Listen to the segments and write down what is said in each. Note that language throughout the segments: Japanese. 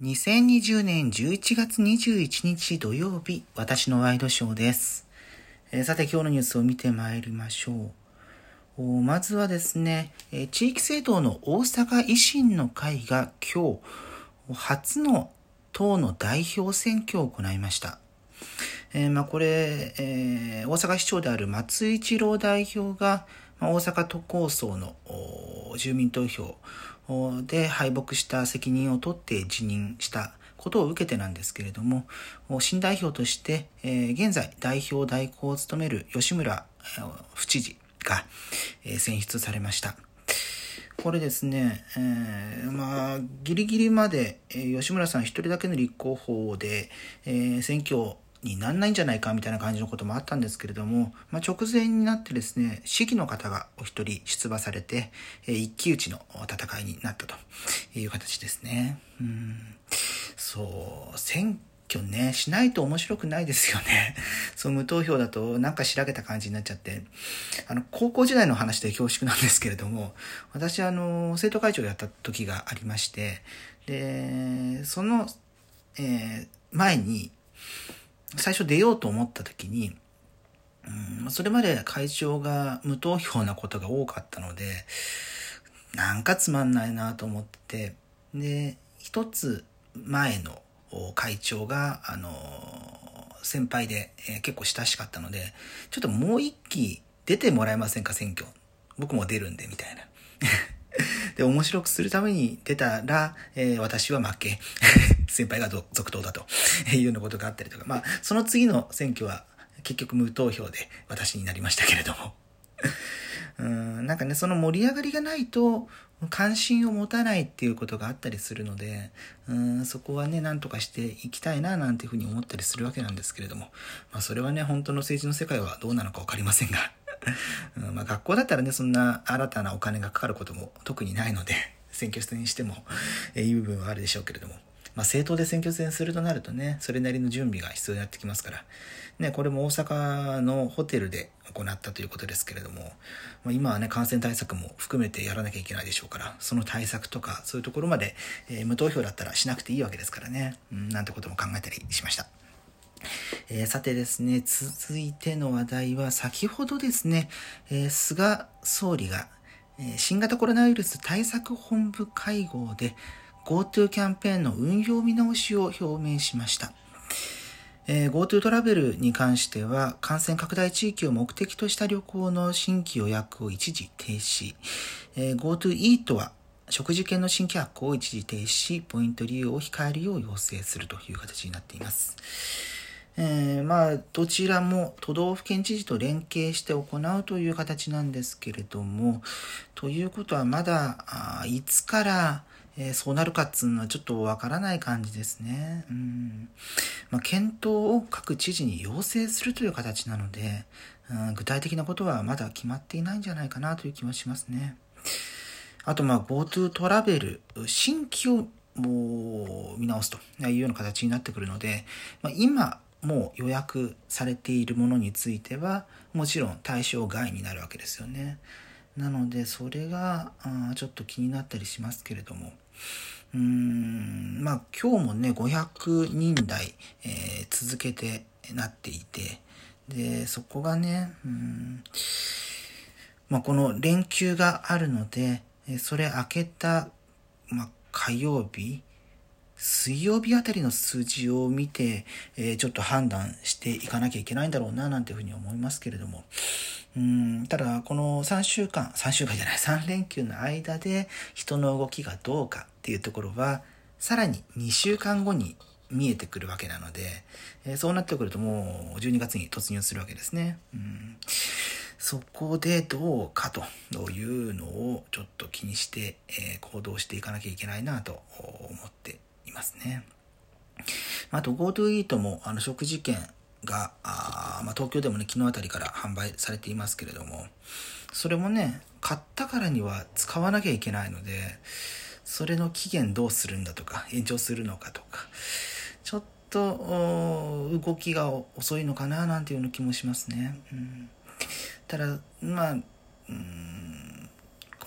2020年11月21日土曜日、私のワイドショーです。えーさて今日のニュースを見てまいりましょう。まずはですね、えー地域政党の大阪維新の会が今日、初の党の代表選挙を行いました。えーまあこれ、え大阪市長である松井一郎代表が、大阪都構想の住民投票で敗北した責任を取って辞任したことを受けてなんですけれども、新代表として、現在代表代行を務める吉村府知事が、選出されました。これですね、えーまあ、ギリギリまで、えー吉村さん一人だけの立候補で、えー選挙になんないんじゃないかみたいな感じのこともあったんですけれども、まあ、直前になってですね、市議の方がお一人出馬されて、えー一騎打ちの戦いになったという形ですね。うんそう、選挙ね、しないと面白くないですよね。そう、無投票だとなんかしらけた感じになっちゃって、あの、高校時代の話で恐縮なんですけれども、私、あの、生徒会長をやった時がありまして、で、その、えー前に、最初出ようと思った時に、うん、それまで会長が無投票なことが多かったので、なんかつまんないなと思って、で、一つ前の会長が、あの、先輩で、えー結構親しかったので、ちょっともう一期出てもらえませんか、選挙。僕も出るんで、みたいな。で、面白くするために出たら、えー私は負け。先輩が続投だと いうようなことがあったりとか。まあ、その次の選挙は結局無投票で私になりましたけれども。うん、なんかね、その盛り上がりがないと、関心を持たないっていうことがあったりするので、うん、そこはね、なんとかしていきたいな、なんていうふうに思ったりするわけなんですけれども、まあ、それはね、本当の政治の世界はどうなのかわかりませんが、うんまあ、学校だったらね、そんな新たなお金がかかることも特にないので、選挙戦にしても、えいい部分はあるでしょうけれども、まあ、政党で選挙戦するとなるとね、それなりの準備が必要になってきますから、ね、これも大阪のホテルで行ったということですけれども、まあ、今はね、感染対策も含めてやらなきゃいけないでしょうから、その対策とか、そういうところまで、えー無投票だったらしなくていいわけですからね、うん、なんてことも考えたりしました。えーさてですね、続いての話題は、先ほどですね、えー菅総理が、え新型コロナウイルス対策本部会合で GoTo キャンペーンの運用見直しを表明しました。えー GoTo トラベルに関しては、感染拡大地域を目的とした旅行の新規予約を一時停止。えー GoTo イートは、食事券の新規発行を一時停止し、ポイント利用を控えるよう要請するという形になっています。えーまあ、どちらも都道府県知事と連携して行うという形なんですけれども、ということはまだ、あいつから、えーそうなるかっつうのはちょっとわからない感じですね。うんまあ、検討を各知事に要請するという形なので、うん具体的なことはまだ決まっていないんじゃないかなという気はしますね。あと、まあ、GoTo トラベル、新規をもう見直すというような形になってくるので、まあ、今、もう予約されているものについては、もちろん対象外になるわけですよね。なので、それが、ちょっと気になったりしますけれども、うーん、まあ、今日もね、500人台、えー続けてなっていて、で、そこがね、うん、まあ、この連休があるので、それ明けた、まあ、火曜日、水曜日あたりの数字を見て、えーちょっと判断していかなきゃいけないんだろうな、なんていうふうに思いますけれども。うん、ただ、この3週間、3週間じゃない、3連休の間で人の動きがどうかっていうところは、さらに2週間後に見えてくるわけなので、えーそうなってくるともう12月に突入するわけですね。うんそこでどうかというのをちょっと気にして、えー行動していかなきゃいけないなと思っていますね。あと GoTo イートもあの食事券があ、まあ、東京でもね昨日あたりから販売されていますけれどもそれもね買ったからには使わなきゃいけないのでそれの期限どうするんだとか延長するのかとかちょっと動きが遅いのかななんていうような気もしますね。うんただまあうん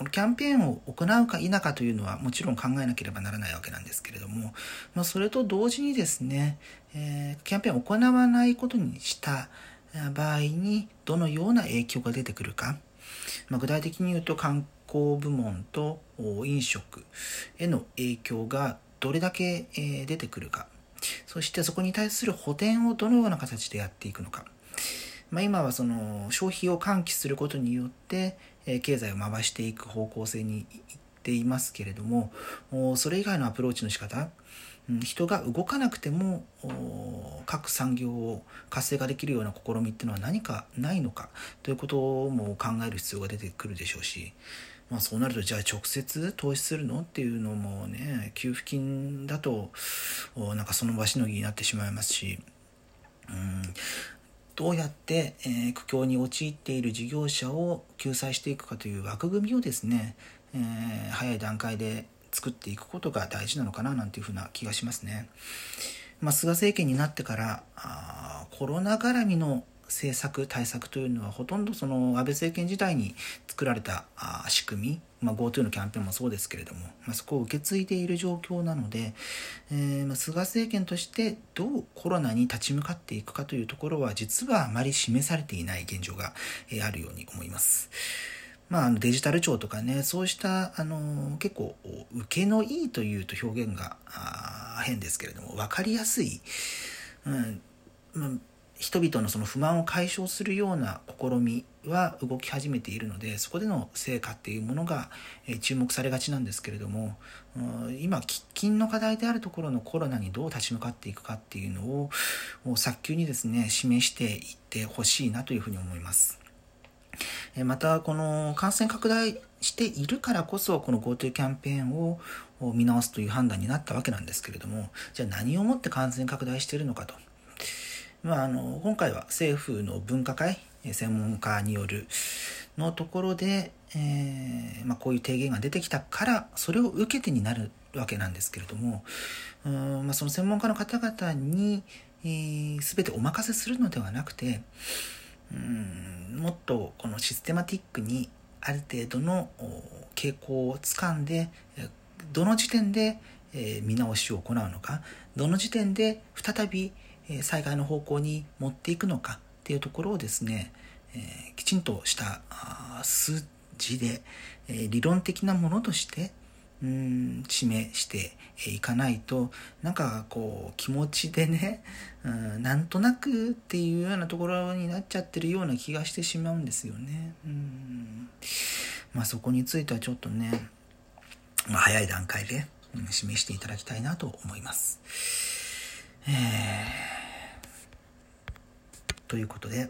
このキャンペーンを行うか否かというのはもちろん考えなければならないわけなんですけれども、まあ、それと同時にですね、えー、キャンペーンを行わないことにした場合にどのような影響が出てくるか、まあ、具体的に言うと観光部門と飲食への影響がどれだけ出てくるか。そしてそこに対する補填をどのような形でやっていくのか、まあ、今はその消費を喚起することによって経済を回していく方向性にいっていますけれどもそれ以外のアプローチの仕方人が動かなくても各産業を活性化できるような試みっていうのは何かないのかということも考える必要が出てくるでしょうし、まあ、そうなるとじゃあ直接投資するのっていうのもね給付金だとなんかその場しのぎになってしまいますし、うん、どうやって、えー、苦境に陥っている事業者を救済していくかという枠組みをですね、えー、早い段階で作っていくことが大事なのかななんていうふうな気がしますね。まあ、菅政権になってからあコロナ絡みの政策対策というのはほとんどその安倍政権時代に作られたあ仕組み、まあ、GoTo のキャンペーンもそうですけれども、まあ、そこを受け継いでいる状況なので、えー、まあ菅政権としてどうコロナに立ち向かっていくかというところは実はあまり示されていない現状が、え、あるように思います。まあ、デジタル庁とかね、そうした、あの、結構、受けのいいというと表現が変ですけれども、分かりやすい、うん、人々のその不満を解消するような試みは動き始めているので、そこでの成果っていうものが、注目されがちなんですけれども、今、喫緊の課題であるところのコロナにどう立ち向かっていくかっていうのを、早急にですね、示していってほしいなというふうに思います。また、この感染拡大しているからこそ、この GoTo キャンペーンを見直すという判断になったわけなんですけれども、じゃあ何をもって感染拡大しているのかと。まあ、あの今回は政府の分科会、専門家によるのところで、えー、まあ、こういう提言が出てきたから、それを受けてになるわけなんですけれども、うんまあ、その専門家の方々に、えー、全てお任せするのではなくて、うんもっとこのシステマティックにある程度の傾向をつかんでどの時点で見直しを行うのかどの時点で再び災害の方向に持っていくのかっていうところをですねえきちんとした数字でえ理論的なものとしてうん示していかないとなんかこう気持ちでね、うん、なんとなくっていうようなところになっちゃってるような気がしてしまうんですよね。うんまあそこについてはちょっとね、まあ、早い段階で示していただきたいなと思います。えー、ということで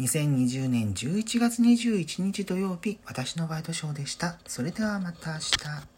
2020年11月21日土曜日私のバイトショーでした。それではまた明日。